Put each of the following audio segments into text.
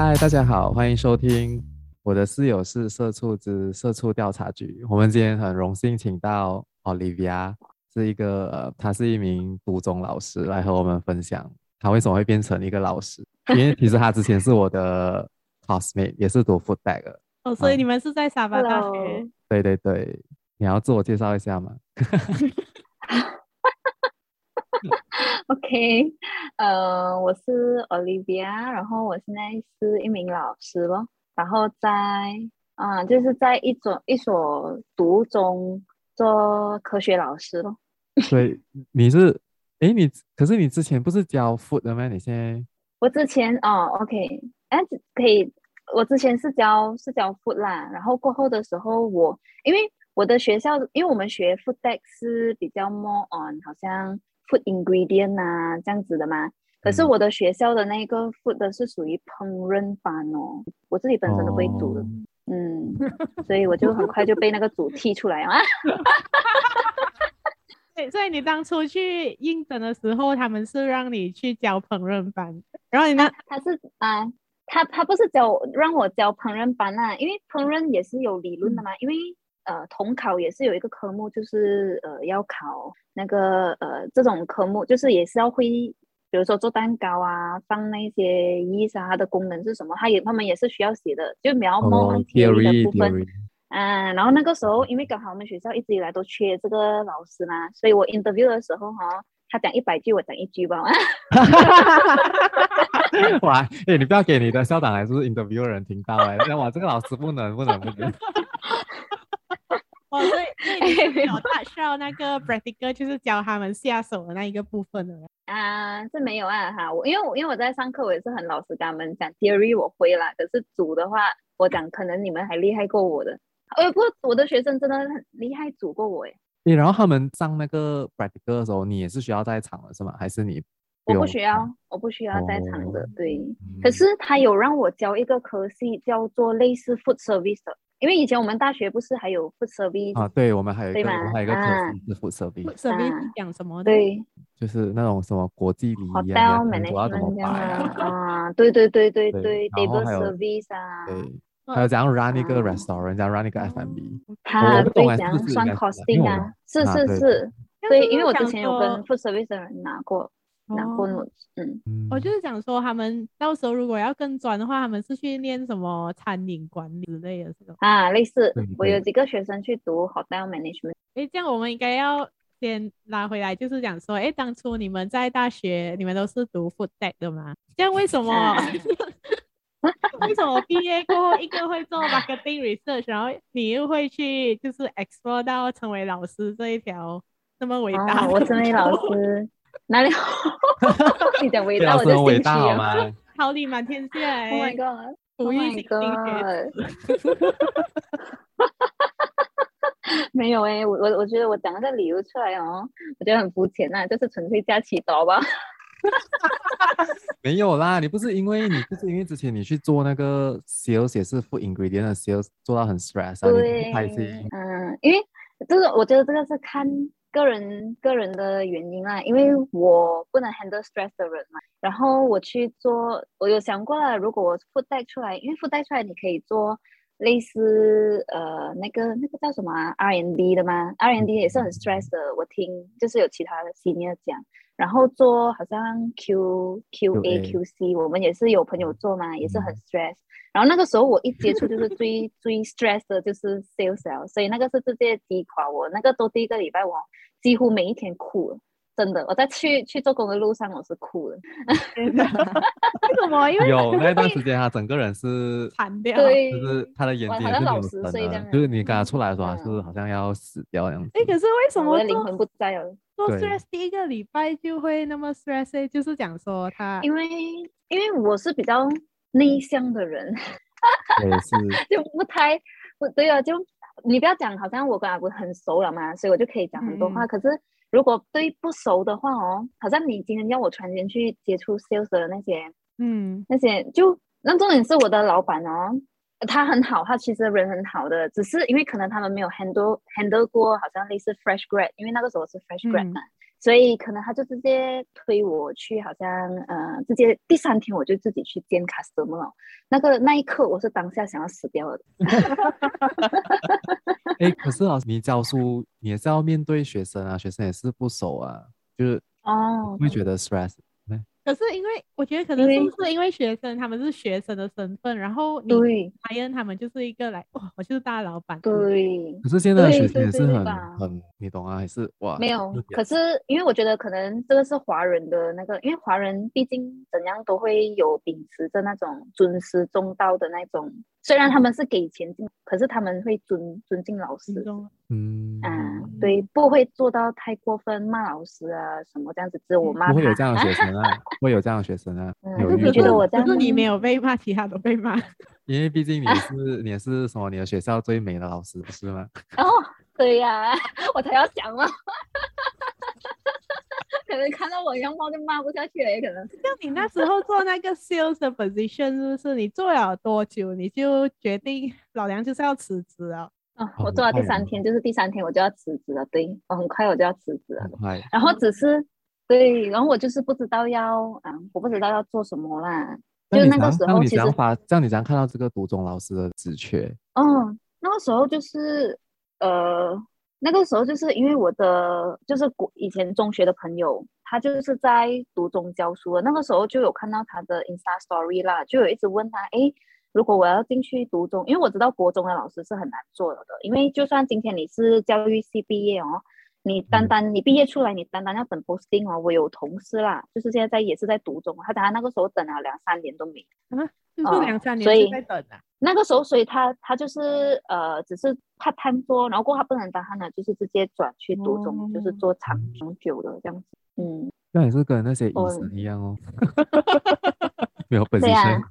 嗨，大家好，欢迎收听我的室友是社畜之社畜调查局。我们今天很荣幸请到 Olivia，是一个呃，她是一名读中老师，来和我们分享她为什么会变成一个老师。因为其实她之前是我的 classmate，也是读 food tech 的。哦，所以你们是在沙巴大学？嗯、对对对，你要自我介绍一下吗？OK，呃，我是 Olivia，然后我现在是一名老师咯，然后在啊、呃，就是在一所一所读中做科学老师咯。所以你是，哎，你可是你之前不是教 food 的吗？你现在？我之前哦，OK，哎，可以，我之前是教是教 food 啦，然后过后的时候我因为我的学校，因为我们学 food tech 是比较 more on 好像。Food ingredient 啊，这样子的嘛。可是我的学校的那个 food 的是属于烹饪班哦，我自己本身都不会煮的，哦、嗯，所以我就很快就被那个组踢出来啊。对，所以你当初去应征的时候，他们是让你去教烹饪班，然后你呢？他是啊，他他不是教让我教烹饪班啊，因为烹饪也是有理论的嘛，因为。呃，统考也是有一个科目，就是呃要考那个呃这种科目，就是也是要会，比如说做蛋糕啊，放那些 yeast 啊，它的功能是什么，他也他们也是需要写的，就描摹 theory 的部分。嗯，然后那个时候，因为刚好我们学校一直以来都缺这个老师嘛，所以我 interview 的时候哈，他讲一百句，我讲一句吧。哇，哎、欸，你不要给你的校长还是 interview 的人听到哎、欸，那我这个老师不能不能不能。不能哦，所以所以你有大需要那个 practical 就是教他们下手的那一个部分的啊，是没有啊哈，我因为我因为我在上课，我也是很老实跟他们讲 theory 我会啦，可是组的话，我讲可能你们还厉害过我的，呃，不过我的学生真的很厉害，组过我诶。对，然后他们上那个 practical 的时候，你也是需要在场的是吗？还是你不？我不需要，我不需要在场的，哦、对、嗯。可是他有让我教一个科系，叫做类似 food service 的。因为以前我们大学不是还有 food service 啊？对，我们还有一个，我们还有一个课是 food service。service 讲什么？对，就是那种什么国际礼仪啊，主要怎么摆啊？啊，对对对对对，table service 啊。对，还有怎样 run 一个 restaurant，怎样 run 一个 F&B。他对怎样算 costing 啊？是是是，对，因为我之前有跟 food service 的人拿过。拿过嗯，我就是想说，他们到时候如果要更专的话，他们是去念什么餐饮管理之类的，是吧？啊，类似，我有几个学生去读 hotel management。哎，这样我们应该要先拉回来，就是讲说，哎，当初你们在大学，你们都是读 food tech 的吗？这样为什么？啊、为什么毕业过后一个会做 marketing research，然后你又会去就是 explore 到成为老师这一条那么伟大、啊？我成为老师。哪里好？你讲伟大，我的兴趣啊！桃李满天下！Oh my god！无意间 没有哎、欸，我我我觉得我讲的这理由出来哦，我觉得很肤浅呐，就是纯粹假期刀吧。没有啦，你不是因为你不是因为之前你去做那个 sales 也是 food ingredient 的 sales 做到很 stress 啊，对，你不开心。嗯，因为这个我觉得这个是看。个人个人的原因啦，因为我不能 handle stress 的人嘛，然后我去做，我有想过了，如果我 food 带出来，因为 food 带出来你可以做类似呃那个那个叫什么啊 R&D 的吗？R&D 也是很 stress 的，我听就是有其他的 senior 讲。然后做好像 Q Q A Q C，我们也是有朋友做嘛，也是很 stress。然后那个时候我一接触就是最 最 stress 的就是 sales，所以那个是直接击垮我。那个都第一个礼拜我几乎每一天哭了，真的。我在去去做工的路上我是哭了。为什么？因为有 那段时间他整个人是惨掉，就是他的眼睛是没有神的，就是你跟他出来的时候是好像要死掉样子。哎，可是为什么我的灵魂不在了？做 stress 第一个礼拜就会那么 stress，就是讲说他，因为因为我是比较内向的人，也是 就不太不对啊，就你不要讲，好像我跟阿不很熟了嘛，所以我就可以讲很多话。嗯、可是如果对不熟的话哦，好像你今天要我突然间去接触 sales 的那些，嗯，那些就那重点是我的老板哦。他很好，他其实人很好的，只是因为可能他们没有 handle handle 过，好像类似 fresh grad，因为那个时候是 fresh grad 嘛、嗯，所以可能他就直接推我去，好像呃，直接第三天我就自己去见 customer 了。那个那一刻，我是当下想要死掉了。哎，可是老师，你教书，你也是要面对学生啊，学生也是不熟啊，就是哦，会觉得 stress。可是因为我觉得可能是不是因为学生他们是学生的身份，然后你海恩他们就是一个来哇，我就是大老板。对。可是现在的学生也是很很，你懂啊？还是哇？没有。可是因为我觉得可能这个是华人的那个，因为华人毕竟怎样都会有秉持着那种尊师重道的那种。虽然他们是给钱进，可是他们会尊尊敬老师，嗯啊，对，不会做到太过分骂老师啊什么这样子。只有我骂。不会有这样的学生啊，会有这样的学生啊。有你觉得我这样？是你没有被骂，其他都被骂。因为毕竟你是你是什么？你的学校最美的老师不是吗？哦，对呀，我才要讲嘛。可能看到我样貌就骂不下去了，也可能。像你那时候做那个 sales 的 position，是不是？你做了多久，你就决定老娘就是要辞职啊？哦，我做了第三天，就是第三天我就要辞职了。对，我很快我就要辞职了。快。然后只是对，然后我就是不知道要啊，我不知道要做什么啦。就那个时候，其实发，这样你怎样看到这个读中老师的职缺？哦，那个时候就是呃。那个时候就是因为我的就是国以前中学的朋友，他就是在读中教书的。那个时候就有看到他的 Insta Story 啦，就有一直问他，哎，如果我要进去读中，因为我知道国中的老师是很难做的，因为就算今天你是教育系毕业哦，你单单你毕业出来，你单单要等 posting 哦。我有同事啦，就是现在在也是在读中，他等他那个时候等了两三年都没，啊，就是两三年是在等啊。那个时候，所以他他就是呃，只是 part time 做，然后过后他不能当他呢，就是直接转去读中，哦、就是做长长久的这样子。嗯，那也是跟那些医生一样哦，没有本事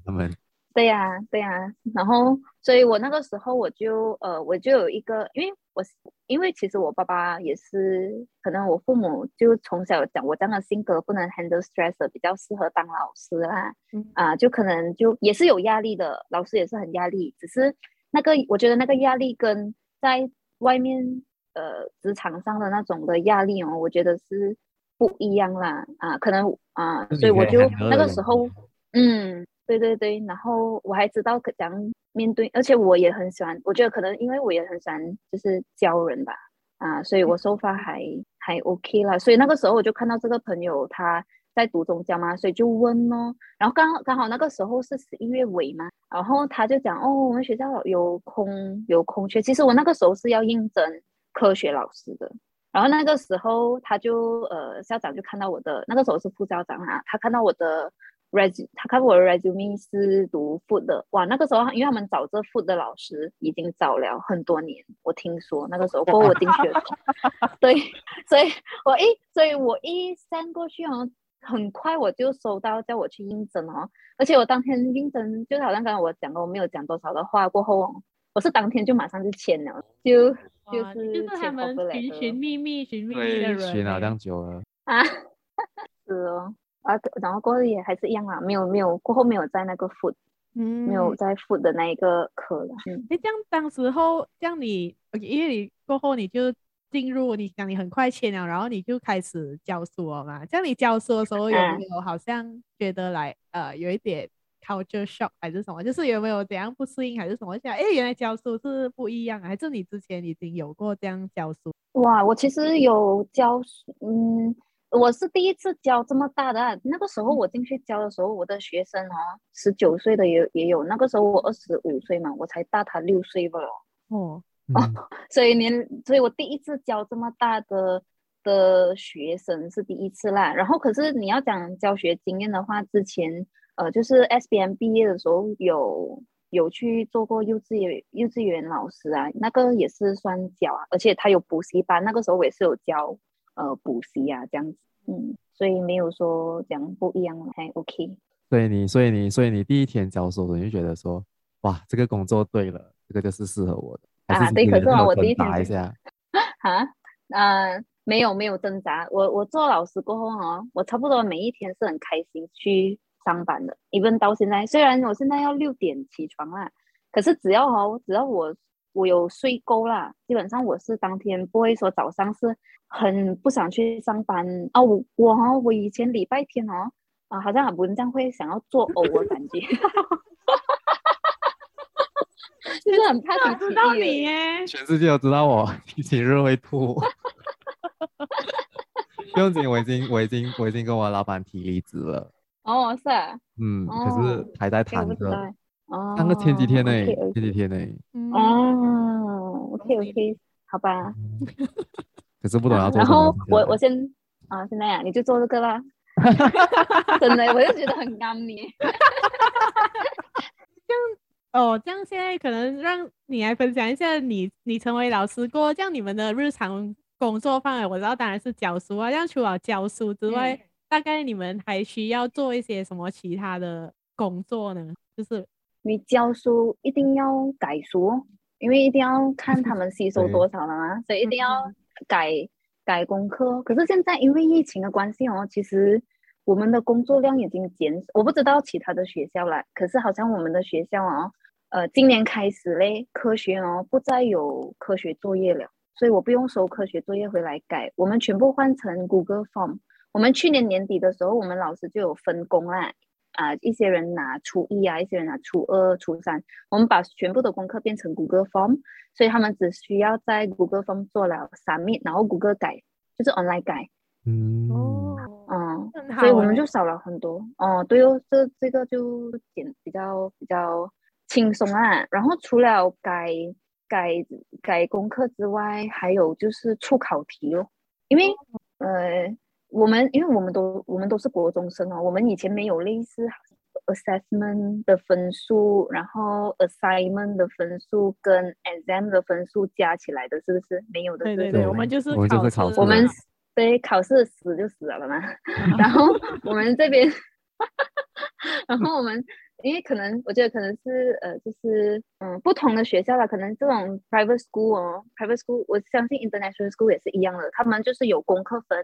他们。对呀、啊，对呀、啊，然后，所以我那个时候我就呃，我就有一个，因为我因为其实我爸爸也是，可能我父母就从小讲我这样的性格不能 handle stress，比较适合当老师啦，啊、呃，就可能就也是有压力的，老师也是很压力，只是那个我觉得那个压力跟在外面呃职场上的那种的压力哦，我觉得是不一样啦，啊、呃，可能啊，呃、所以我就那个时候嗯。对对对，然后我还知道怎样面对，而且我也很喜欢，我觉得可能因为我也很喜欢就是教人吧，啊，所以我说话还还 OK 啦。所以那个时候我就看到这个朋友他在读中教嘛，所以就问咯，然后刚好刚好那个时候是十一月尾嘛，然后他就讲哦，我们学校有空有空缺，其实我那个时候是要应征科学老师的，然后那个时候他就呃校长就看到我的，那个时候是副校长啊，他看到我的。resume，他看我的 resume 是读 food 的，哇，那个时候因为他们找这 food 的老师已经找了很多年，我听说那个时候，过我进去了，对，所以我一，所以我一 send 过去哦，很快我就收到叫我去应征哦，而且我当天应征，就好像刚刚我讲的，我没有讲多少的话，过后我是当天就马上就签了，就 就是就是他们寻寻觅觅寻觅觅的人，寻了这样久了。啊，是哦。啊，然后过后也还是一样啊，没有没有过后没有在那个 food，嗯，没有在 food 的那一个课了。嗯，哎，这样当时候，这样你，因为你过后你就进入，你讲你很快签了，然后你就开始教书了嘛。这样你教书的时候有没有好像觉得来、嗯、呃有一点 culture shock 还是什么？就是有没有怎样不适应还是什么？想哎，原来教书是不一样啊，还是你之前已经有过这样教书？哇，我其实有教书，嗯。我是第一次教这么大的，那个时候我进去教的时候，我的学生哦，十九岁的也也有，那个时候我二十五岁嘛，我才大他六岁吧。哦，哦，所以您，所以我第一次教这么大的的学生是第一次啦。然后可是你要讲教学经验的话，之前呃就是 SBM 毕业的时候有有去做过幼稚园幼稚园老师啊，那个也是算教啊，而且他有补习班，那个时候我也是有教。呃，补习啊，这样子，嗯，所以没有说讲不一样，还 OK。所以你，所以你，所以你第一天教书，你就觉得说，哇，这个工作对了，这个就是适合我的。啊，对，可是我第一天打一下。啊，呃，没有没有挣扎，我我做老师过后哦，我差不多每一天是很开心去上班的。even 到现在，虽然我现在要六点起床啦，可是只要哦，只要我。我有睡够啦，基本上我是当天不会说早上是很不想去上班啊。我我哦，我以前礼拜天哦啊，好像很文章会想要作呕的感觉，就是很怕星期一。知道你耶，全世界都知道我星期日会吐。不用紧，我已经我已经我已经跟我老板提离职了。哦，是啊。嗯，可是还在谈着。哦，刚刚前几天呢，前几天呢。哦，OK OK，好吧。可是不懂要做。然后我我先啊，现在呀，你就做这个啦。真的，我就觉得很啱你。这样哦，这样现在可能让你来分享一下你你成为老师过，这样你们的日常工作范围，我知道当然是教书啊。这样除了教书之外，嗯、大概你们还需要做一些什么其他的工作呢？就是。你教书一定要改书，因为一定要看他们吸收多少了嘛，所以一定要改改功课。可是现在因为疫情的关系哦，其实我们的工作量已经减少。我不知道其他的学校了，可是好像我们的学校哦，呃，今年开始嘞，科学哦不再有科学作业了，所以我不用收科学作业回来改，我们全部换成 Google Form。我们去年年底的时候，我们老师就有分工啦。啊，一些人拿初一啊，一些人拿初二、初三，我们把全部的功课变成 Google Form，所以他们只需要在 Google Form 做了 Submit，然后 Google 改，就是 Online 改。嗯哦，嗯，所以我们就少了很多。哦，对哦，这这个就简比较比较轻松啊。然后除了改改改功课之外，还有就是出考题哦，因为呃。我们因为我们都我们都是国中生哦，我们以前没有类似 assessment 的分数，然后 assignment 的分数跟 exam 的分数加起来的，是不是没有的？对对对，我们就是我们就是考试，我们对考试死就死了了嘛。然后我们这边，然后我们因为可能我觉得可能是呃就是嗯不同的学校啦，可能这种 private school 哦，private school 我相信 international school 也是一样的，他们就是有功课分。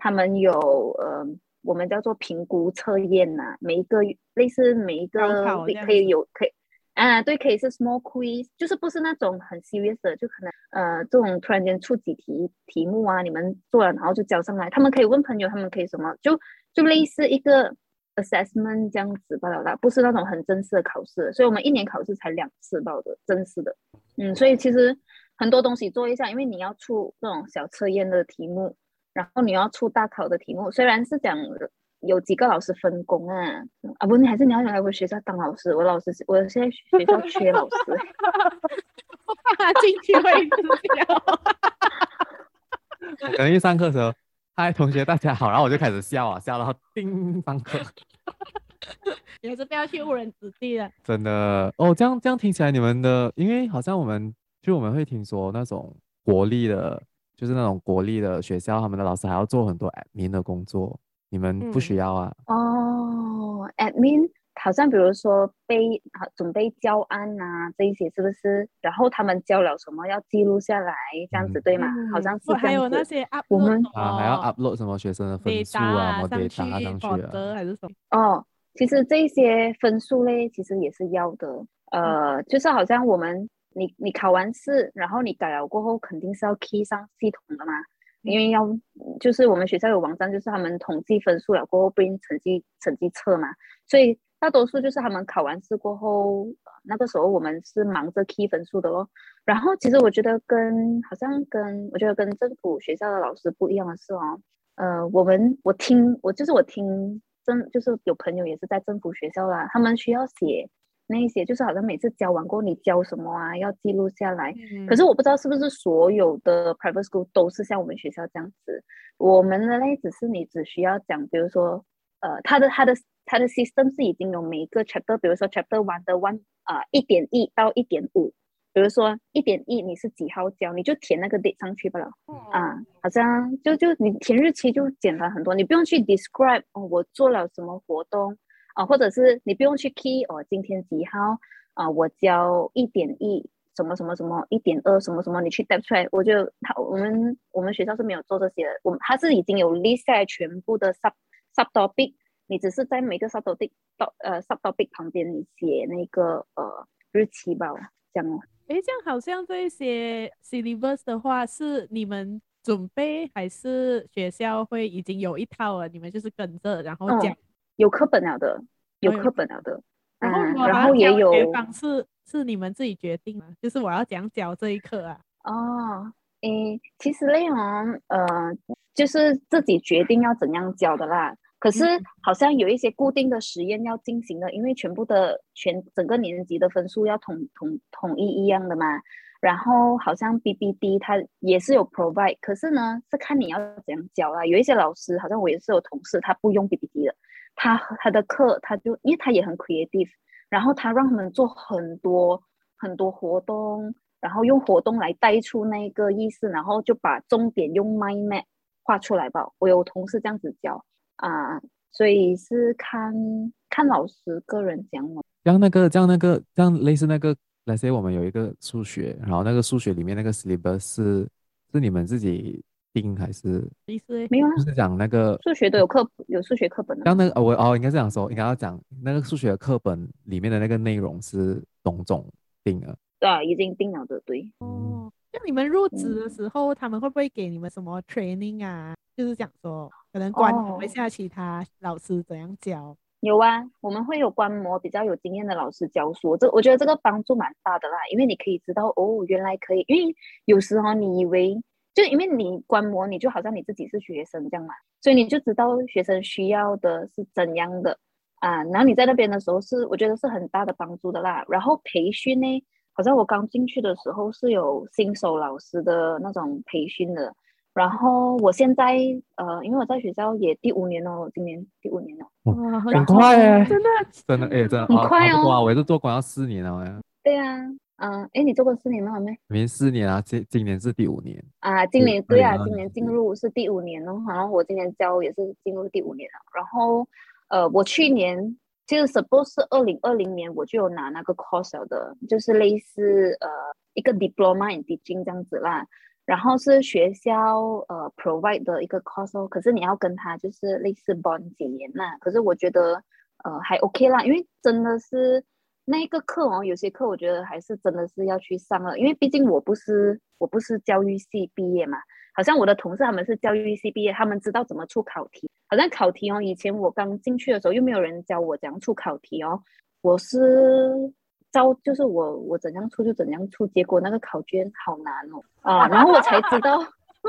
他们有呃，我们叫做评估测验呐，每一个类似每一个可以有可以啊，对，可以是 small quiz，就是不是那种很 serious 的，就可能呃这种突然间出几题题目啊，你们做了然后就交上来，他们可以问朋友，他们可以什么，就就类似一个 assessment 这样子罢了啦，不是那种很正式的考试，所以我们一年考试才两次到的正式的，嗯，所以其实很多东西做一下，因为你要出这种小测验的题目。然后你要出大考的题目，虽然是讲有几个老师分工啊，啊不，你还是你要来我学校当老师。我老师，我现在学校缺老师，我怕他进去会死掉。可能一上课的时候，嗨，同学大家好，然后我就开始笑啊，笑到叮上课。也是不要去误人子弟了。真的哦，这样这样听起来，你们的，因为好像我们就我们会听说那种国立的。就是那种国立的学校，他们的老师还要做很多 admin 的工作，你们不需要啊？嗯、哦，admin 好像比如说备准备教案啊这一些是不是？然后他们教了什么要记录下来，这样子、嗯、对吗？好像是这样子。还有那些 upload，我们啊还要 upload 什么学生的分数啊，什么 data 上去啊，还是什么？哦，其实这些分数嘞，其实也是要的。呃，嗯、就是好像我们。你你考完试，然后你改了过后，肯定是要 key 上系统的嘛，因为要就是我们学校有网站，就是他们统计分数了过后编成绩成绩册嘛，所以大多数就是他们考完试过后，那个时候我们是忙着 key 分数的咯。然后其实我觉得跟好像跟我觉得跟政府学校的老师不一样的是哦，呃，我们我听我就是我听政就是有朋友也是在政府学校啦，他们需要写。那一些就是好像每次教完过后，你教什么啊，要记录下来。嗯、可是我不知道是不是所有的 private school 都是像我们学校这样子。我们的那只是你只需要讲，比如说，呃，他的他的他的 system 是已经有每一个 chapter，比如说 chapter one 的 one 啊一点一到一点五，比如说一点一你是几号教，你就填那个 date 上去罢了。嗯、啊，好像就就你填日期就简单很多，你不用去 describe 哦，我做了什么活动。啊，或者是你不用去 key 哦，今天几号啊？我交一点一什么什么什么一点二什么什么，你去 type 出来。我就他我们我们学校是没有做这些的，我们他是已经有 list 下来全部的 sub sub topic，你只是在每个 sub topic 到呃 sub topic 旁边你写那个呃日期吧，这样哦。哎，这样好像这些 syllabus 的话，是你们准备还是学校会已经有一套了？你们就是跟着然后讲？嗯、有课本了的，有课本了的。哦、然后、嗯，然后也有方式是你们自己决定的，就是我要讲教这一课啊。哦，诶，其实内容呃，就是自己决定要怎样教的啦。可是好像有一些固定的实验要进行的，因为全部的全整个年级的分数要统统统一一样的嘛。然后好像 BBD 它也是有 provide，可是呢是看你要怎样教啊。有一些老师好像我也是有同事，他不用 BBD 的，他他的课他就因为他也很 creative，然后他让他们做很多很多活动，然后用活动来带出那个意思，然后就把重点用 mind map 画出来吧。我有同事这样子教。啊，所以是看看老师个人讲嘛。像那个，像那个，像类似那个，那些我们有一个数学，然后那个数学里面那个 syllabus 是是你们自己定还是意思？没有啊，就是讲那个数学都有课有数学课本的。像那个我哦，应该这样说，应该要讲那个数学课本里面的那个内容是董总定了。对啊，已经定了的，对。哦，那你们入职的时候，嗯，他们会不会给你们什么 training 啊？就是讲说。可能观摩一下其他老师怎样教。Oh, 有啊，我们会有观摩比较有经验的老师教书，这我觉得这个帮助蛮大的啦，因为你可以知道哦，原来可以，因为有时候你以为就因为你观摩，你就好像你自己是学生这样嘛，所以你就知道学生需要的是怎样的啊，然后你在那边的时候是我觉得是很大的帮助的啦。然后培训呢，好像我刚进去的时候是有新手老师的那种培训的。然后我现在呃，因为我在学校也第五年了，今年第五年了，哇，很快哎，真的真的哎，真的很快哦，哇，我也是做官要四年了呀。对啊，嗯，哎，你做过四年了？没，没四年啊，今今年是第五年啊，今年对啊，今年进入是第五年了，好像我今年教也是进入第五年了。然后呃，我去年其实 suppose 是二零二零年我就有拿那个 course 的，就是类似呃一个 diploma in teaching 这样子啦。然后是学校呃 provide 的一个 course，可是你要跟他就是类似 bond 几年嘛。可是我觉得呃还 OK 啦，因为真的是那一个课哦，有些课我觉得还是真的是要去上了，因为毕竟我不是我不是教育系毕业嘛。好像我的同事他们是教育系毕业，他们知道怎么出考题。好像考题哦，以前我刚进去的时候又没有人教我怎样出考题哦，我是。招就是我，我怎样出就怎样出，结果那个考卷好难哦啊，然后我才知道，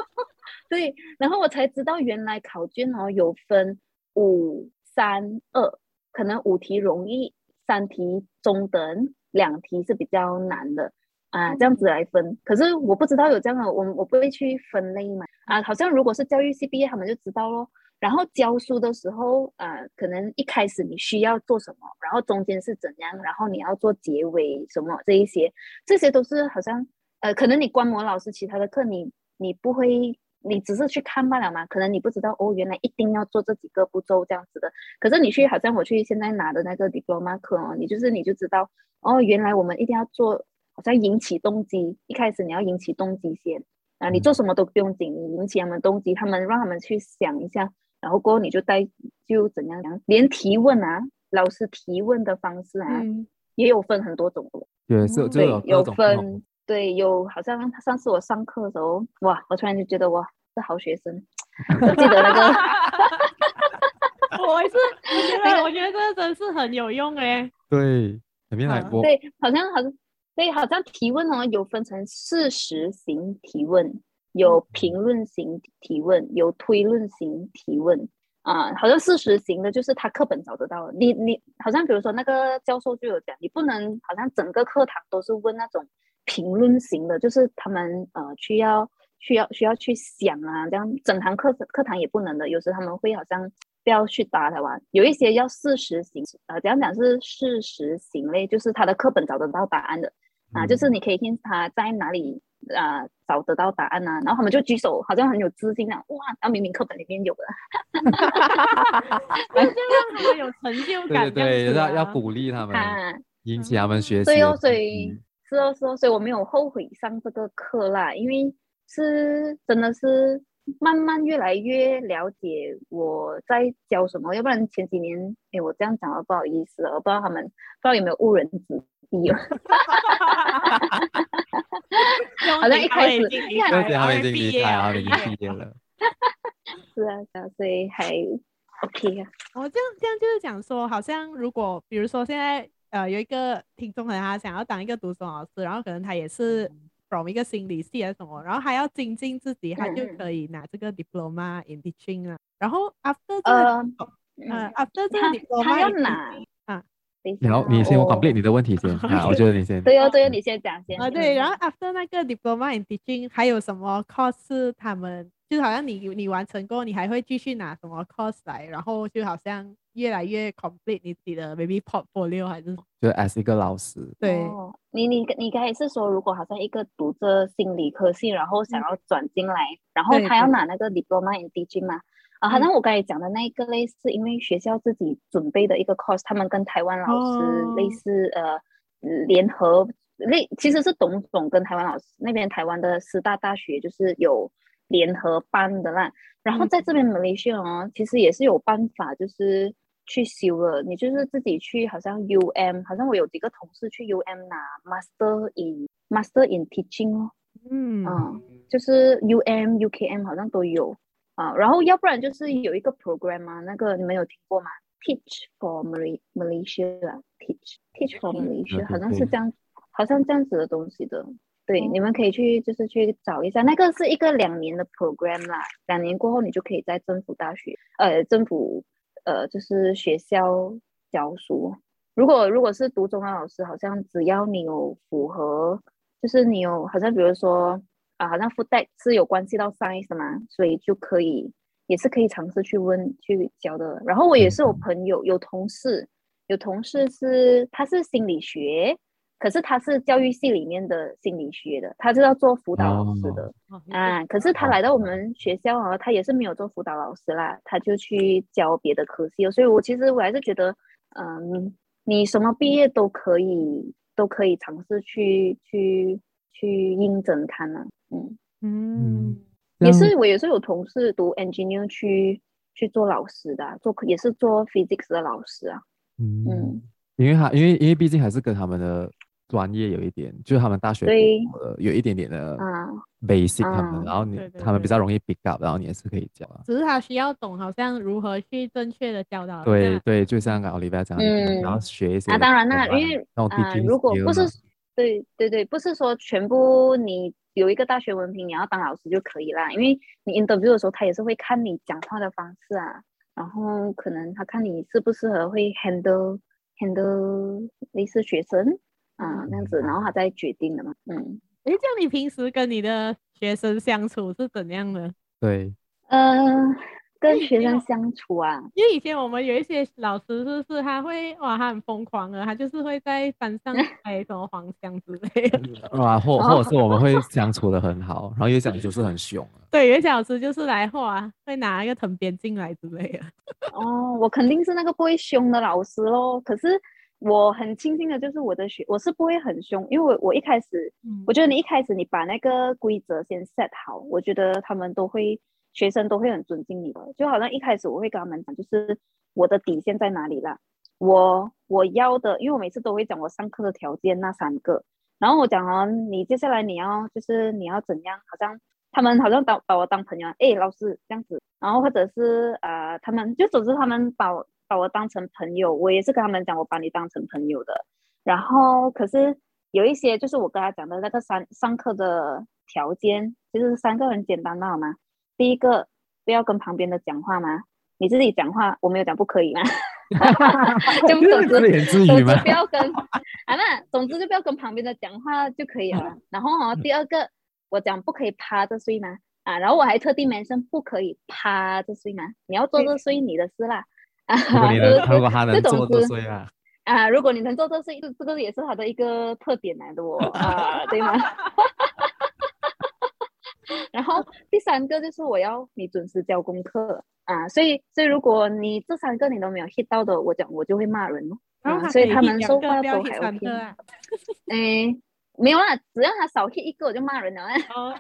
对，然后我才知道原来考卷哦有分五三二，可能五题容易，三题中等，两题是比较难的啊，这样子来分。可是我不知道有这样的，我我不会去分类嘛啊，好像如果是教育系毕业，他们就知道咯。然后教书的时候，呃，可能一开始你需要做什么，然后中间是怎样，然后你要做结尾什么这一些，这些都是好像，呃，可能你观摩老师其他的课，你你不会，你只是去看罢了嘛，可能你不知道哦，原来一定要做这几个步骤这样子的。可是你去，好像我去现在拿的那个 diploma 课哦，你就是你就知道哦，原来我们一定要做，好像引起动机，一开始你要引起动机先啊，你做什么都不用紧，你引起他们动机，他们让他们去想一下。然后过后你就带就怎样样，连提问啊，老师提问的方式啊，嗯、也有分很多种的。对，是，对，有分，对，有好像上次我上课的时候，哇，我突然就觉得哇，是好学生，我记得那个 我也是，我觉得我觉得这个真是很有用哎。对，里面来过。对，好像好像，对，好像提问哦，有分成事实型提问。有评论型提问，有推论型提问啊，好像事实型的，就是他课本找得到。你你好像比如说那个教授就有讲，你不能好像整个课堂都是问那种评论型的，就是他们呃需要需要需要去想啊，这样整堂课课堂也不能的。有时他们会好像不要去搭他吧，有一些要事实型，呃，怎样讲是事实型类，就是他的课本找得到答案的啊，就是你可以听他在哪里。啊，找得到答案啊，然后他们就举手，好像很有自信啊，哇！然后明明课本里面有的，哈哈哈，反正让他们有成就感，啊，对对，要要鼓励他们，啊，引起他们学习。对哦，所以是哦是哦，所以我没有后悔上这个课啦，因为是真的是慢慢越来越了解我在教什么，要不然前几年，哎，我这样讲了不好意思，我不知道他们不知道有没有误人子弟哦。好像一开始，因为他们已经离开，他们已经毕业了。是啊，是啊，所以还 OK 啊。我这样这样就是讲说，好像如果比如说现在呃有一个听众可能他想要当一个读中老师，然后可能他也是 from 一个心理系啊什么，然后还要精进自己，他就可以拿这个 diploma in teaching 啊。然后 after 这个呃 after 这个 diploma 他要拿。然后你先我 complete 你的问题先啊，我觉得你先。对哦，对哦，你先讲先。啊，对，然后 after 那个 diploma in teaching 还有什么 course？他们就好像你你完成过，你还会继续拿什么 course 来？然后就好像越来越 complete 你自己的 maybe portfolio 还是？就 as 一个老师。对，你你你刚才是说，如果好像一个读着心理科系，然后想要转进来，然后他要拿那个 diploma in teaching 吗？啊，好像我刚才讲的那个类似，因为学校自己准备的一个 course，他们跟台湾老师类似，哦、呃，联合类其实是董总跟台湾老师那边台湾的师大大学就是有联合办的啦。然后在这边马来西亚哦，其实也是有办法，就是去修了。你就是自己去，好像 UM，好像我有几个同事去 UM 拿 Master in Master in Teaching 哦，嗯，嗯，就是 UM UKM 好像都有。啊，然后要不然就是有一个 program 啊，那个你们有听过吗？Teach for Malaysia，Teach Teach for Malaysia，好像是这样，好像这样子的东西的。对，你们可以去就是去找一下，那个是一个两年的 program 啦，两年过后你就可以在政府大学，呃，政府呃就是学校教书。如果如果是读中文老师，好像只要你有符合，就是你有好像比如说。啊，好像 food tech 是有关系到 science 的嘛，所以就可以，也是可以尝试去问去教的。然后我也是有朋友，有同事，有同事是他是心理学，可是他是教育系里面的心理学的，他是要做辅导老师的、哦、啊。可是他来到我们学校啊，他也是没有做辅导老师啦，他就去教别的科系。所以我其实我还是觉得，嗯，你什么毕业都可以，都可以尝试去去去应征看呢。嗯嗯，也是我也是有同事读 engineer 去去做老师的，做也是做 physics 的老师啊。嗯，嗯因为他因为因为毕竟还是跟他们的专业有一点，就是他们大学对有一点点的 basic 他们，然后你他们比较容易 pick up，然后你也是可以教啊。只是他需要懂，好像如何去正确的教导。对对，就像刚刚 Olivia 讲的，嗯，然后学一些。啊，当然那因为啊，如果不是对对对，不是说全部你。有一个大学文凭，你要当老师就可以啦。因为你 interview 的时候，他也是会看你讲话的方式啊，然后可能他看你适不适合会 handle handle 类似学生啊那样子，然后他再决定的嘛。嗯，诶，这样你平时跟你的学生相处是怎样的？对，嗯、呃。跟学生相处啊，因为以前我们有一些老师，是不是他会哇，他很疯狂啊，他就是会在班上 摆什么黄腔之类的，哇，或或者是我们会相处的很好，然后有些老师就是很凶，对，有些老师就是来画，会拿一个藤鞭进来之类的。哦，我肯定是那个不会凶的老师喽。可是我很庆幸的就是我的学，我是不会很凶，因为我我一开始，嗯、我觉得你一开始你把那个规则先 set 好，我觉得他们都会。学生都会很尊敬你的，就好像一开始我会跟他们讲，就是我的底线在哪里啦。我我要的，因为我每次都会讲我上课的条件那三个，然后我讲啊，你接下来你要就是你要怎样，好像他们好像当把我当朋友，哎，老师这样子，然后或者是呃，他们就总之他们把我把我当成朋友，我也是跟他们讲，我把你当成朋友的。然后可是有一些就是我跟他讲的那个上上课的条件，其实三个很简单的好吗？第一个，不要跟旁边的讲话吗？你自己讲话，我没有讲不可以吗？就总之，总之不要跟啊，那总之就不要跟旁边的讲话就可以了。然后哦，第二个，我讲不可以趴着睡吗？啊，然后我还特地 mention 不可以趴着睡吗？你要坐着睡你的事啦。啊，如果 他能坐着睡啊，啊，如果你能坐着睡，这个也是他的一个特点来的哦，啊，对吗？然后第三个就是我要你准时交功课啊，所以所以如果你这三个你都没有 hit 到的，我讲我就会骂人哦。啊，所以他们说话都还 OK。哎，没有啦，只要他少 hit 一个我就骂人了。哦，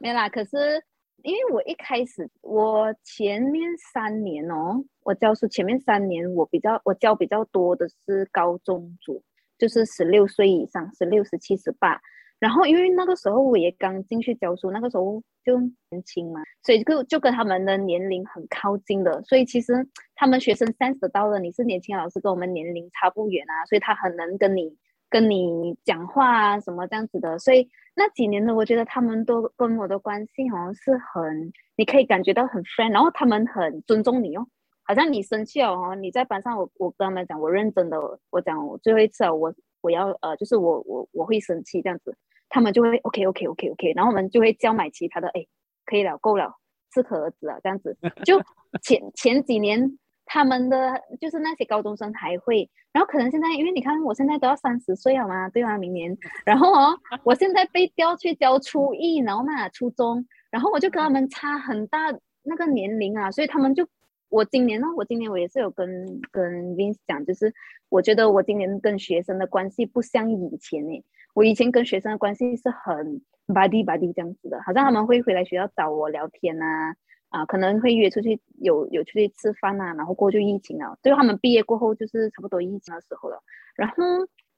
没啦，可是因为我一开始我前面三年哦，我教书前面三年我比较我教比较多的是高中组，就是十六岁以上，十六、十七、十八。然后因为那个时候我也刚进去教书，那个时候就年轻嘛，所以就就跟他们的年龄很靠近的，所以其实他们学生三十到了你是年轻老师，跟我们年龄差不远啊，所以他很能跟你跟你讲话啊什么这样子的，所以那几年呢，我觉得他们都跟我的关系好像是很，你可以感觉到很 friend，然后他们很尊重你哦，好像你生气哦，你在班上我我跟他们讲，我认真的，我讲我最后一次啊，我我要呃，就是我我我会生气这样子。他们就会 OK OK OK OK，然后我们就会叫买其他的，哎，可以了，够了，适可而止啊，这样子。就前前几年，他们的就是那些高中生还会，然后可能现在，因为你看我现在都要三十岁了嘛，对吗？明年，然后哦，我现在被调去教初一，然后嘛初中，然后我就跟他们差很大那个年龄啊，所以他们就，我今年呢，我今年我也是有跟跟 Vince 讲，就是我觉得我今年跟学生的关系不像以前诶。我以前跟学生的关系是很 buddy buddy 这样子的，好像他们会回来学校找我聊天啊，啊，可能会约出去有有出去吃饭啊，然后过就疫情了，最后他们毕业过后就是差不多疫情的时候了。然后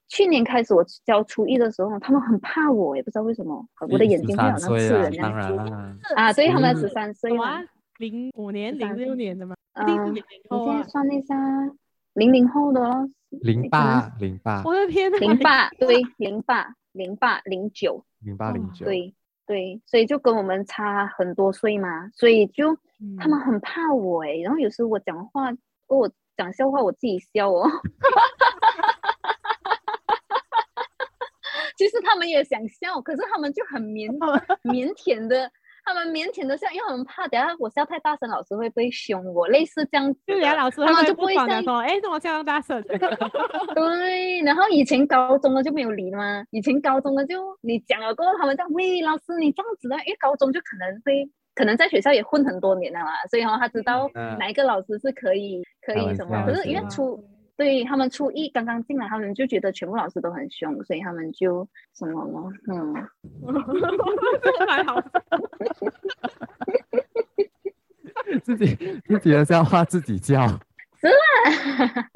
去年开始我教初一的时候，他们很怕我，也不知道为什么，我的眼睛会好像刺人那样。啊，所以他们十三岁啊，零五年、零六年的吗？嗯，你现在算一下，零零后的咯。零八零八，我的天呐，零八对，零八零八零九，零八零九，对对，所以就跟我们差很多岁嘛，所以就他们很怕我哎，然后有时候我讲话，我讲笑话，我自己笑哦，其实他们也想笑，可是他们就很腼 腼腆的。他们腼腆的笑，因为他们怕等下我笑太大声，老师会不会凶我？类似这样子，就连老师他们就不会像说：“哎，怎么笑那么大声？” 对，然后以前高中的就没有理嘛，以前高中的就你讲了过后，他们就喂老师你这样子的，因为高中就可能会可能在学校也混很多年了嘛，所以哈他知道哪一个老师是可以、嗯、可以什么，可是因为初。对他们初一刚刚进来，他们就觉得全部老师都很凶，所以他们就什么了，嗯，还好，自己自己的笑话自己叫，是啊，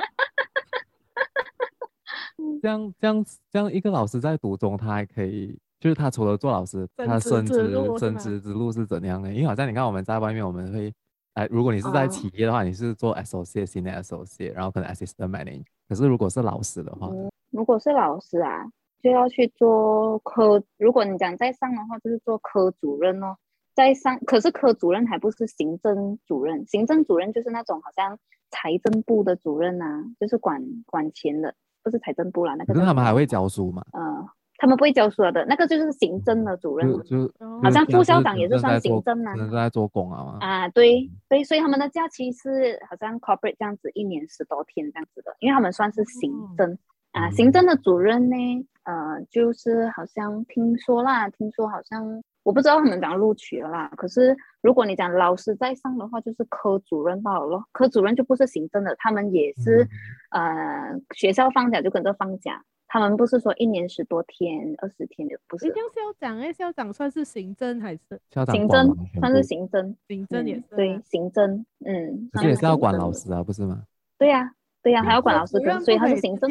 这样这样这样一个老师在读中，他还可以，就是他除了做老师，他升职升职之路是怎样的？因为好像你看我们在外面，我们会。哎，如果你是在企业的话，uh, 你是做 associate、senior associate，然后可能 assistant manager。可是如果是老师的话，嗯，如果是老师啊，就要去做科。如果你讲在上的话，就是做科主任哦。在上，可是科主任还不是行政主任，行政主任就是那种好像财政部的主任啊，就是管管钱的，不是财政部啦。那个。可是他们还会教书吗？嗯。他们不会教书的，那个就是行政的主任，就，就好像副校长也是算行政啊，是在做工啊。啊，对对，所以他们的假期是好像 corporate 这样子，一年十多天这样子的，因为他们算是行政、哦、啊。行政的主任呢，呃，就是好像听说啦，听说好像我不知道他们怎样录取了啦。可是如果你讲老师在上的话，就是科主任罢了咯。科主任就不是行政的，他们也是、嗯、呃，学校放假就跟着放假。他们不是说一年十多天、二十天的，不是。一定要校长哎，校长算是行政还是？校长行政算是行政，行政也是、嗯、对行政，嗯。可是也是要管老师啊，不是吗？对呀、啊。对呀、啊，还要管老师跟，所以他是行政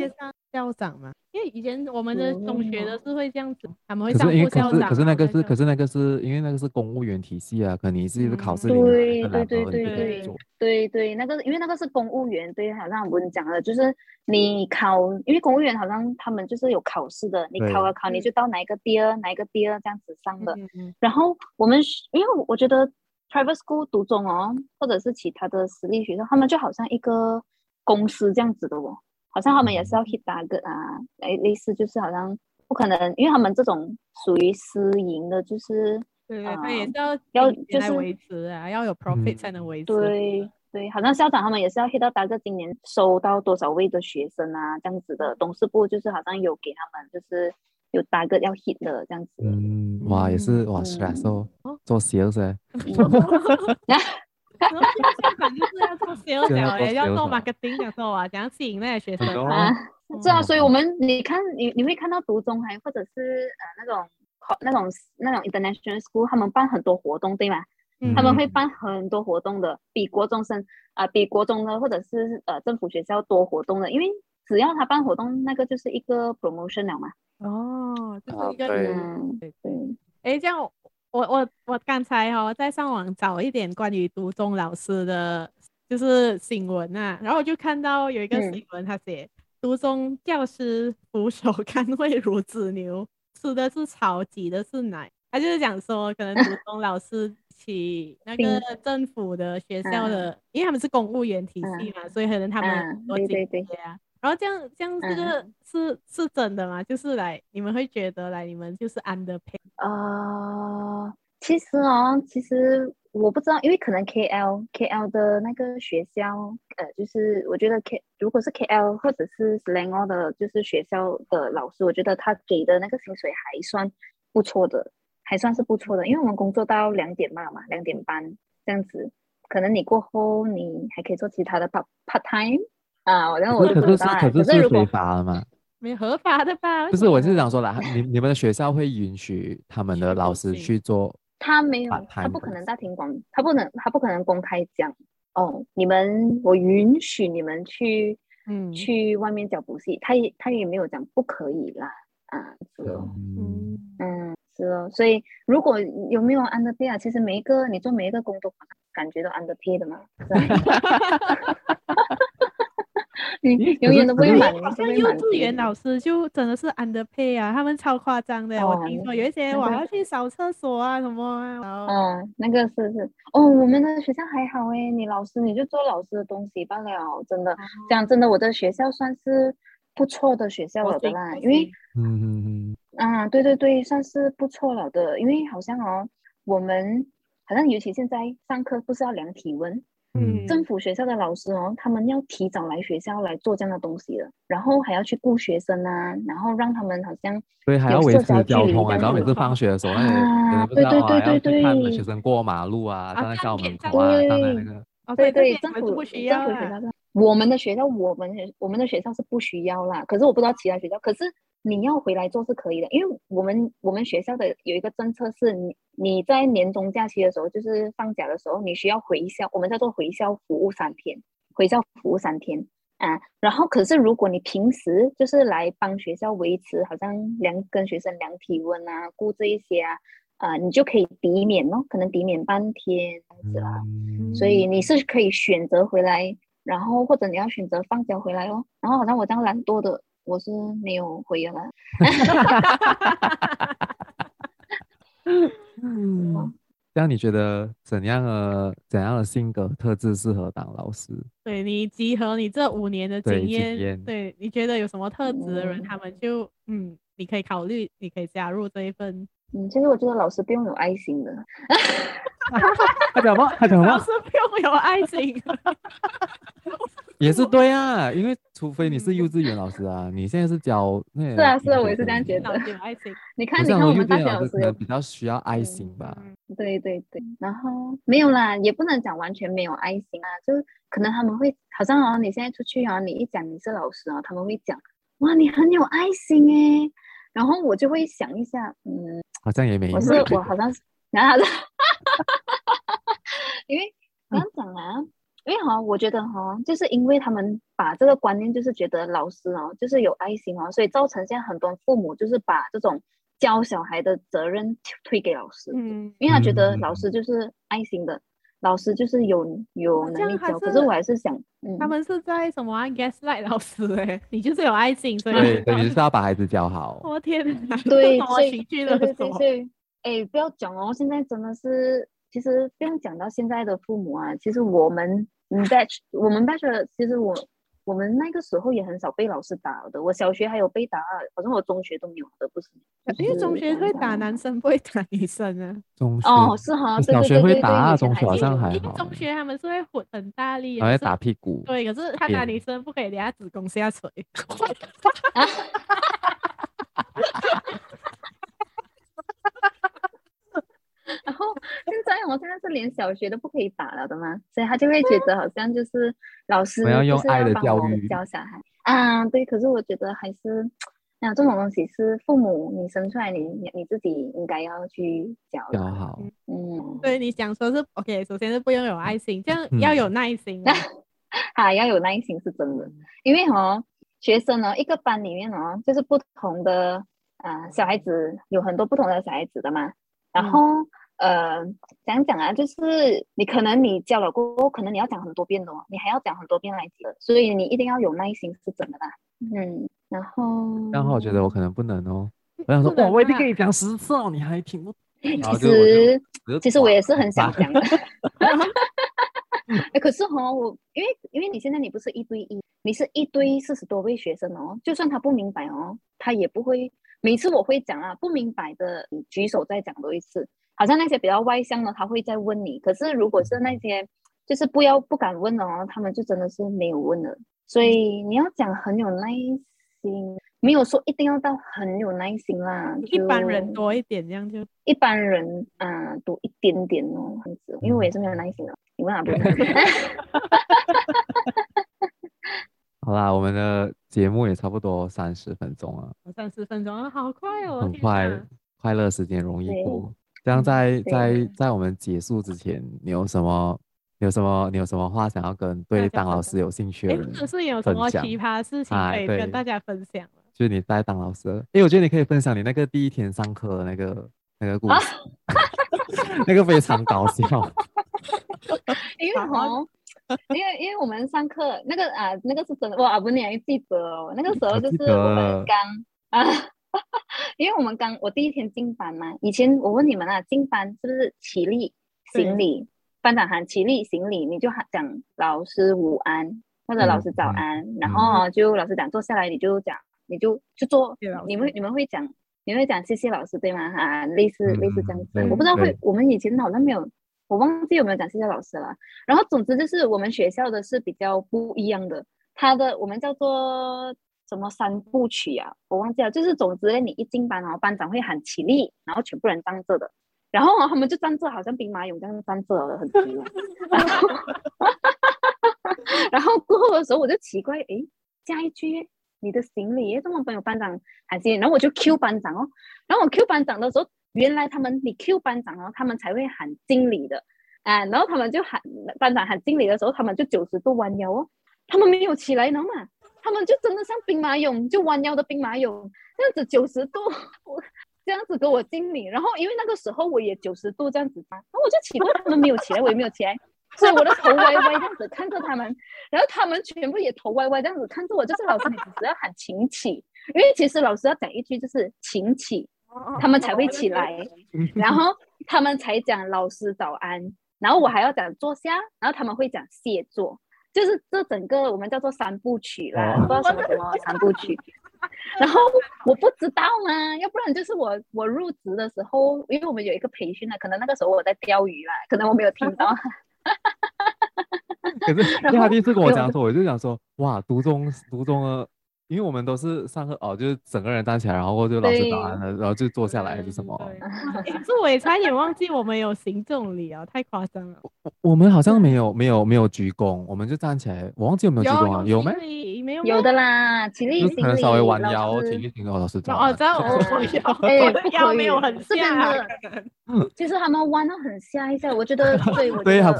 校长嘛。因为以前我们的中学的是会这样子，嗯、他们会上副校长。可是可是那个是，可是那个是因为那个是公务员体系啊，可能你是一个考试里面。对对对对对对对，那个因为那个是公务员，对，好像我们讲的，就是你考，因为公务员好像他们就是有考试的，你考了考你就到哪一个第二，哪一个第二这样子上的。然后我们因为我觉得 private school 读中哦，或者是其他的私立学校，他们就好像一个。公司这样子的哦，好像他们也是要 hit target 啊，哎，类似就是好像不可能，因为他们这种属于私营的，就是对，他也是要要就是维持啊，要有 profit 才能维持。对对，好像校长他们也是要 hit 到 target，今年收到多少位的学生啊，这样子的。董事部就是好像有给他们，就是有 target 要 hit 的这样子。嗯，哇，也是哇，stress 哦，做 sales。校长就是要做 sales 也要做 marketing 的时候啊，怎样吸引那些学生啊？是啊，所以我们你看你你会看到读中还或者是呃那种那种那种 international school，他们办很多活动对吗？他们会办很多活动的，比国中生啊、呃，比国中的或者是呃政府学校多活动的，因为只要他办活动，那个就是一个 promotion 了嘛。哦，就是一个嗯，对对。哎，这样我我我刚才哦在上网找一点关于独中老师的，就是新闻啊，然后我就看到有一个新闻，他写独中教师俯首 甘为孺子牛，吃的是草，挤的是奶。他就是讲说，可能独 中老师起那个政府的学校的，嗯、因为他们是公务员体系嘛，嗯、所以可能他们很多津贴啊。然后这样这样这个是、嗯、是真的吗？就是来你们会觉得来你们就是 underpay？呃，其实哦，其实我不知道，因为可能 KL KL 的那个学校，呃，就是我觉得 K 如果是 KL 或者是 Selangor 的，就是学校的老师，我觉得他给的那个薪水还算不错的。还算是不错的，因为我们工作到两点半嘛，两点半这样子，可能你过后你还可以做其他的 part part time 啊。然后我就可是是可是是违法的吗？没合法的吧？不是，我是想说啦，你你们的学校会允许他们的老师去做？他没有，他不可能大庭广，他不能，他不可能公开讲哦。你们，我允许你们去，嗯，去外面教补习，他也他也没有讲不可以啦，啊，是哦，嗯嗯。是哦，所以如果有没有 underpay 啊？其实每一个你做每一个工作，感觉都 underpay 的嘛。你永远都不会满。好像幼稚园老师就真的是 underpay 啊，他们超夸张的。我听说有一些我要去扫厕所啊什么啊。嗯，那个是是哦，我们的学校还好诶，你老师你就做老师的东西罢了，真的。讲真的，我的学校算是不错的学校了的啦，因为嗯嗯嗯。啊，对对对，算是不错了的，因为好像哦，我们好像尤其现在上课不是要量体温，嗯，政府学校的老师哦，他们要提早来学校来做这样的东西的，然后还要去顾学生啊，然后让他们好像对还要维持交通啊，然后每次放学的时候，啊，对对对对对，看学生过马路啊，站在校门口啊，站在那个，对对，政府不需要，我们的学校，我们我们的学校是不需要啦，可是我不知道其他学校，可是。你要回来做是可以的，因为我们我们学校的有一个政策是你你在年终假期的时候，就是放假的时候，你需要回校，我们叫做回校服务三天，回校服务三天啊。然后可是如果你平时就是来帮学校维持，好像量跟学生量体温啊，顾这一些啊，啊，你就可以抵免哦，可能抵免半天这样子啦。嗯、所以你是可以选择回来，然后或者你要选择放假回来哦。然后好像我这样懒惰的。我是没有回了。嗯，这样你觉得怎样的怎样的性格特质适合当老师？对，你集合你这五年的经验，对，对，你觉得有什么特质的人，嗯、他们就嗯，你可以考虑，你可以加入这一份。嗯，其实我觉得老师不用有爱心的。他讲话，他讲话。老师不用有爱心。也是对啊，因为除非你是幼稚园老师啊，你现在是教那。是啊，是啊，我也是这样觉得。有爱心，你看，你看我们大学老师可能比较需要爱心吧。对对对，然后没有啦，也不能讲完全没有爱心啊，就可能他们会好像哦，你现在出去啊，你一讲你是老师啊，他们会讲哇，你很有爱心诶。然后我就会想一下，嗯，好像也没有。我是我好像是，然后，因为 这样讲啊。因为哈，我觉得哈，就是因为他们把这个观念，就是觉得老师哦，就是有爱心哦，所以造成现在很多父母就是把这种教小孩的责任推给老师。嗯，因为他觉得老师就是爱心的，嗯、老师就是有有能力教。是可是我还是想，嗯、他们是在什么、啊、gaslight 老师哎，你就是有爱心，所以对，你就是要把孩子教好。我天哪，对，所以对对对，哎，不要讲哦，现在真的是。其实不用讲到现在的父母啊，其实我们 batch 我们 batch 其实我我们那个时候也很少被老师打的。我小学还有被打，好像我中学都没有的，不是？因为中学会打男生，不会打女生啊。中学哦，是哈，小学会打，中学好像还好。中学他们是会混很大力，还会打屁股。对，可是他打女生不可以，给他子宫下垂。然后现在我现在是连小学都不可以打了的嘛，所以他就会觉得好像就是老师就是要用爱的教育教小孩啊，对。可是我觉得还是，那这种东西是父母你生出来你，你你自己应该要去教教好。嗯，对，你想说是 OK，首先是不用有爱心，这样要有耐心。哈、嗯，要有耐心是真的，因为哦，学生呢，一个班里面哦，就是不同的啊、呃、小孩子，有很多不同的小孩子的嘛。然后、嗯、呃，讲讲啊，就是你可能你教了过后，可能你要讲很多遍的哦，你还要讲很多遍来记，所以你一定要有耐心是真的啦。嗯。然后，然后我觉得我可能不能哦。我想说，哇，我已经跟你讲十次哦，你还听不？其实，其实我也是很想讲的。哎，可是哈，我因为因为你现在你不是一对一，你是一堆四十多位学生哦。就算他不明白哦，他也不会。每次我会讲啊，不明白的你举手再讲多一次。好像那些比较外向的，他会再问你。可是如果是那些就是不要不敢问的哦，他们就真的是没有问了。所以你要讲很有耐心。没有说一定要到很有耐心啦，一般人多一点这样就一般人啊多一点点哦，这样子，因为我也是没有耐心的，你问哪部分？好啦，我们的节目也差不多三十分钟了，三十分钟啊，好快哦，很快，快乐时间容易过。这样在在在我们结束之前，你有什么？有什么？你有什么话想要跟对当老师有兴趣的人分享？是有什么奇葩事情可以跟大家分享？就是你在当老师，哎，我觉得你可以分享你那个第一天上课的那个那个故事，啊、那个非常搞笑。因为哦，因为因为我们上课那个啊，那个是真的哇，不，你还记得哦？那个时候就是我们刚啊，因为我们刚我第一天进班嘛，以前我问你们啊，进班是不是起立行礼？班长喊起立行礼，你就喊讲老师午安或者老师早安，嗯、然后就老师讲坐下来，你就讲你就去坐。你们你们会讲你会讲谢谢老师对吗？啊，类似类似这样子，嗯、我不知道会我们以前好像没有，我忘记有没有讲谢谢老师了。然后总之就是我们学校的是比较不一样的，他的我们叫做什么三部曲啊，我忘记了。就是总之呢你一进班然后班长会喊起立，然后全部人站着的。然后他们就站着，好像兵马俑这样站着了，很奇怪。然后过后的时候，我就奇怪，哎，下一句你的行李，怎么没有班长喊行李？然后我就 Q 班长哦。然后我 Q 班长的时候，原来他们你 Q 班长哦，他们才会喊经理的啊。然后他们就喊班长喊经理的时候，他们就九十度弯腰哦。他们没有起来，能吗？他们就真的像兵马俑，就弯腰的兵马俑，这样子九十度。我这样子给我敬礼，然后因为那个时候我也九十度这样子，然后我就奇怪他们没有起来，我也没有起来，所以我的头歪歪这样子看着他们，然后他们全部也头歪歪这样子看着我，就是老师你只是要喊请起，因为其实老师要讲一句就是请起，他们才会起来，然后他们才讲老师早安，然后我还要讲坐下，然后他们会讲谢座，就是这整个我们叫做三部曲啦，不知道什么什么三部曲。然后我不知道嘛，要不然就是我我入职的时候，因为我们有一个培训呢，可能那个时候我在钓鱼啦，可能我没有听到。可是 因为他第一次跟我讲说，我就想说，哇，读中读中了。因为我们都是上课哦，就是整个人站起来，然后就老师早安了，然后就坐下来还是什么？这我也差点忘记我们有行政礼啊，太夸张了。我我们好像没有没有没有鞠躬，我们就站起来。我忘记有没有鞠躬啊？有没？没有？有的啦，起立行礼。可能稍微弯腰，起立行礼，老师。哦，这样我我腰，没有很下。其实 他们弯的很下一下，我觉得对我对啊，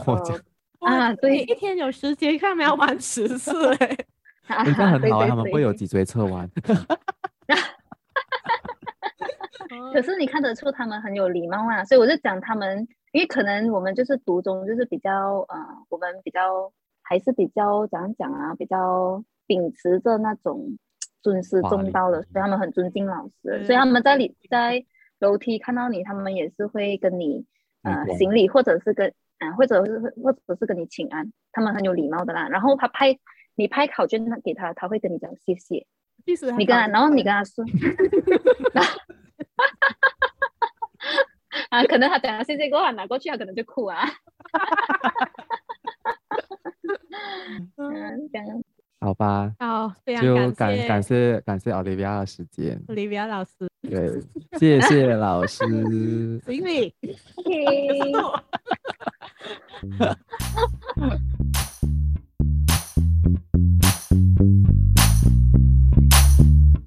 啊，对，一天有时间看，没有弯十次哎。你这样很 好，他们会有脊椎侧弯。可是你看得出他们很有礼貌啊，所以我就讲他们，因为可能我们就是读中，就是比较呃，我们比较还是比较怎样讲啊，比较秉持着那种尊师重道的，所以他们很尊敬老师，所以他们在里在楼梯看到你，他们也是会跟你呃行礼，或者是跟啊、呃，或者是或者是跟你请安，他们很有礼貌的啦。然后他拍。你拍考卷给他，他会跟你讲谢谢。你跟他，然后你跟他说，啊，可能他等了谢谢过后拿过去，他可能就哭啊。嗯，这样。好吧。好，非常就感感谢感谢奥利维亚的时间。奥利维亚老师。对，谢谢老师。行礼。